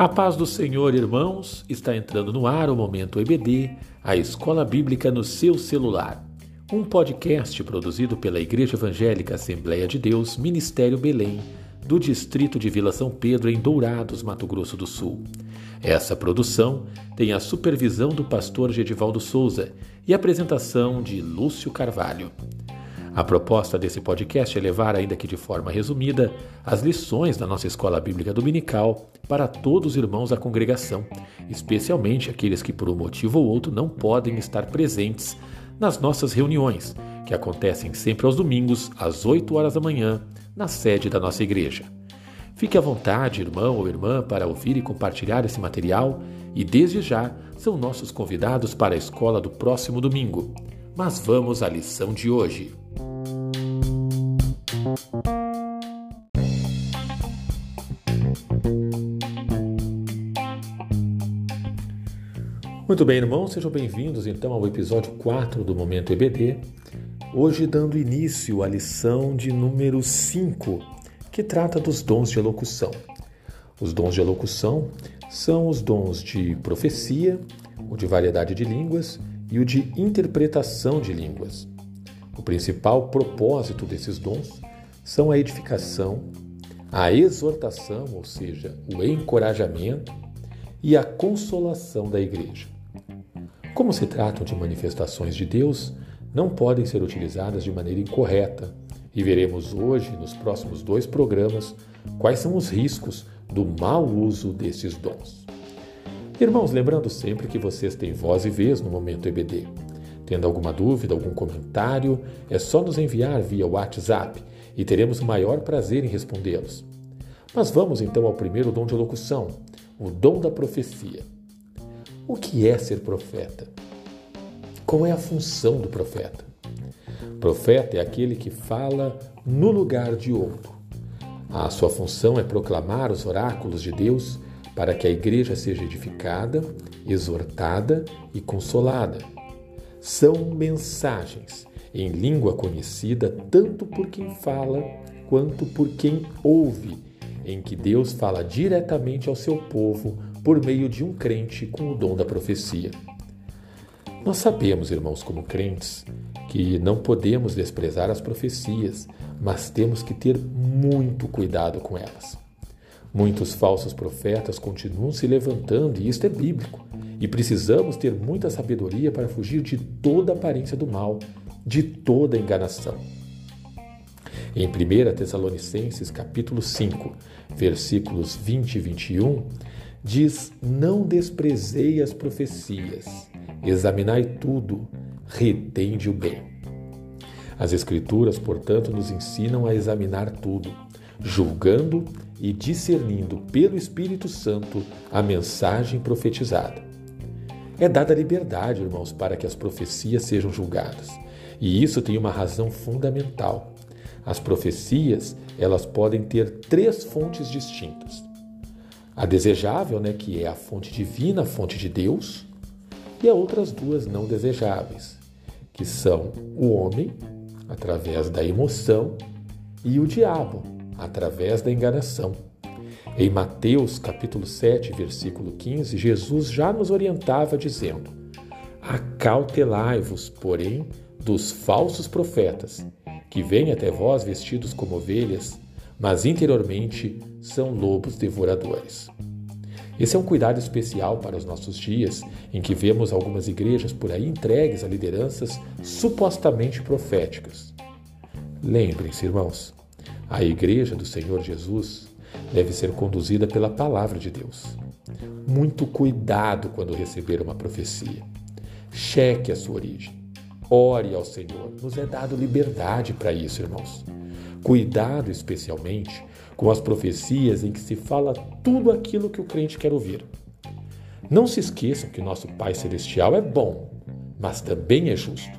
A paz do Senhor, irmãos, está entrando no ar o Momento EBD, a Escola Bíblica no seu celular. Um podcast produzido pela Igreja Evangélica Assembleia de Deus, Ministério Belém, do distrito de Vila São Pedro, em Dourados, Mato Grosso do Sul. Essa produção tem a supervisão do pastor Gedivaldo Souza e apresentação de Lúcio Carvalho. A proposta desse podcast é levar, ainda que de forma resumida, as lições da nossa escola bíblica dominical para todos os irmãos da congregação, especialmente aqueles que, por um motivo ou outro, não podem estar presentes nas nossas reuniões, que acontecem sempre aos domingos, às 8 horas da manhã, na sede da nossa igreja. Fique à vontade, irmão ou irmã, para ouvir e compartilhar esse material e, desde já, são nossos convidados para a escola do próximo domingo. Mas vamos à lição de hoje. Muito bem, irmãos, sejam bem-vindos então ao episódio 4 do Momento EBD. Hoje, dando início à lição de número 5, que trata dos dons de elocução. Os dons de elocução são os dons de profecia, o de variedade de línguas e o de interpretação de línguas. O principal propósito desses dons são a edificação, a exortação, ou seja, o encorajamento e a consolação da igreja. Como se tratam de manifestações de Deus, não podem ser utilizadas de maneira incorreta, e veremos hoje, nos próximos dois programas, quais são os riscos do mau uso desses dons. Irmãos, lembrando sempre que vocês têm voz e vez no momento EBD. Tendo alguma dúvida, algum comentário, é só nos enviar via WhatsApp e teremos o maior prazer em respondê-los. Mas vamos então ao primeiro dom de locução, o dom da profecia. O que é ser profeta? Qual é a função do profeta? Profeta é aquele que fala no lugar de outro. A sua função é proclamar os oráculos de Deus para que a igreja seja edificada, exortada e consolada. São mensagens em língua conhecida tanto por quem fala quanto por quem ouve, em que Deus fala diretamente ao seu povo por meio de um crente com o dom da profecia. Nós sabemos, irmãos, como crentes, que não podemos desprezar as profecias, mas temos que ter muito cuidado com elas. Muitos falsos profetas continuam se levantando, e isto é bíblico, e precisamos ter muita sabedoria para fugir de toda aparência do mal, de toda enganação. Em 1 Tessalonicenses capítulo 5, versículos 20 e 21, diz: Não desprezei as profecias, examinai tudo, retende o bem. As Escrituras, portanto, nos ensinam a examinar tudo, julgando e discernindo pelo Espírito Santo a mensagem profetizada. É dada liberdade, irmãos, para que as profecias sejam julgadas. E isso tem uma razão fundamental. As profecias, elas podem ter três fontes distintas. A desejável, né, que é a fonte divina, a fonte de Deus, e as outras duas não desejáveis, que são o homem, através da emoção, e o diabo, através da enganação. Em Mateus capítulo 7, versículo 15, Jesus já nos orientava dizendo: Acautelai-vos, porém, dos falsos profetas, que vêm até vós vestidos como ovelhas, mas interiormente são lobos devoradores. Esse é um cuidado especial para os nossos dias, em que vemos algumas igrejas por aí entregues a lideranças supostamente proféticas. Lembrem-se, irmãos, a igreja do Senhor Jesus deve ser conduzida pela palavra de Deus. Muito cuidado quando receber uma profecia. Cheque a sua origem. Ore ao Senhor. Nos é dado liberdade para isso, irmãos. Cuidado especialmente com as profecias em que se fala tudo aquilo que o crente quer ouvir. Não se esqueçam que nosso Pai Celestial é bom, mas também é justo.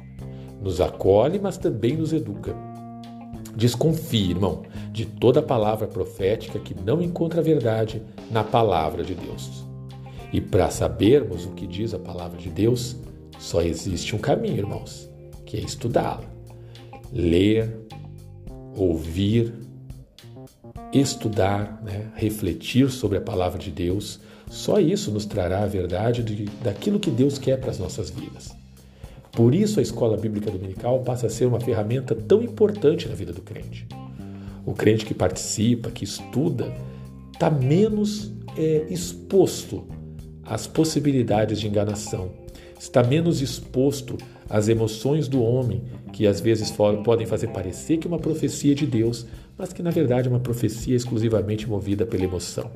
Nos acolhe, mas também nos educa. Desconfie, irmão, de toda palavra profética que não encontra verdade na palavra de Deus. E para sabermos o que diz a palavra de Deus, só existe um caminho, irmãos, que é estudá-la. Ler, ouvir estudar, né, refletir sobre a palavra de Deus. Só isso nos trará a verdade de, daquilo que Deus quer para as nossas vidas. Por isso, a escola bíblica dominical passa a ser uma ferramenta tão importante na vida do crente. O crente que participa, que estuda, está menos é, exposto às possibilidades de enganação, está menos exposto às emoções do homem, que às vezes podem fazer parecer que é uma profecia de Deus, mas que na verdade é uma profecia exclusivamente movida pela emoção.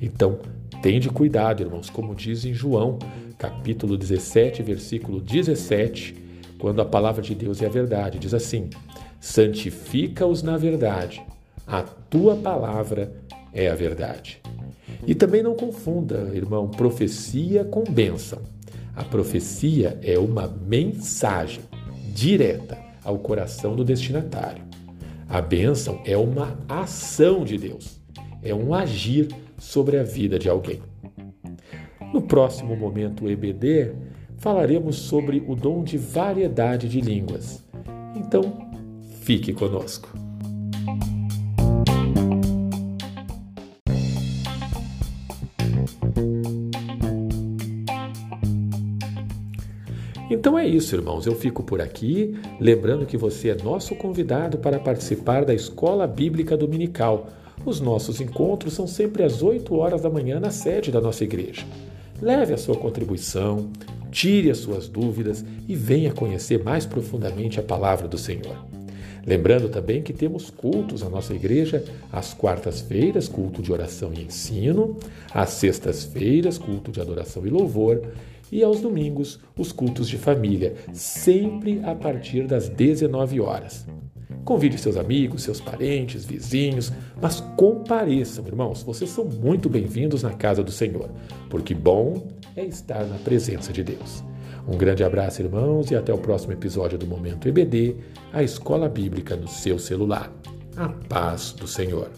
Então, tende cuidado, irmãos, como diz em João, capítulo 17, versículo 17, quando a palavra de Deus é a verdade, diz assim: Santifica-os na verdade, a tua palavra é a verdade. E também não confunda, irmão, profecia com bênção. A profecia é uma mensagem direta ao coração do destinatário. A bênção é uma ação de Deus, é um agir sobre a vida de alguém. No próximo momento EBD, falaremos sobre o dom de variedade de línguas. Então, fique conosco. Então é isso, irmãos. Eu fico por aqui, lembrando que você é nosso convidado para participar da Escola Bíblica Dominical. Os nossos encontros são sempre às 8 horas da manhã na sede da nossa igreja. Leve a sua contribuição, tire as suas dúvidas e venha conhecer mais profundamente a palavra do Senhor. Lembrando também que temos cultos na nossa igreja às quartas-feiras, culto de oração e ensino, às sextas-feiras, culto de adoração e louvor, e aos domingos, os cultos de família, sempre a partir das 19 horas. Convide seus amigos, seus parentes, vizinhos, mas compareçam, irmãos. Vocês são muito bem-vindos na casa do Senhor, porque bom é estar na presença de Deus. Um grande abraço, irmãos, e até o próximo episódio do Momento EBD, a Escola Bíblica no seu celular. A paz do Senhor.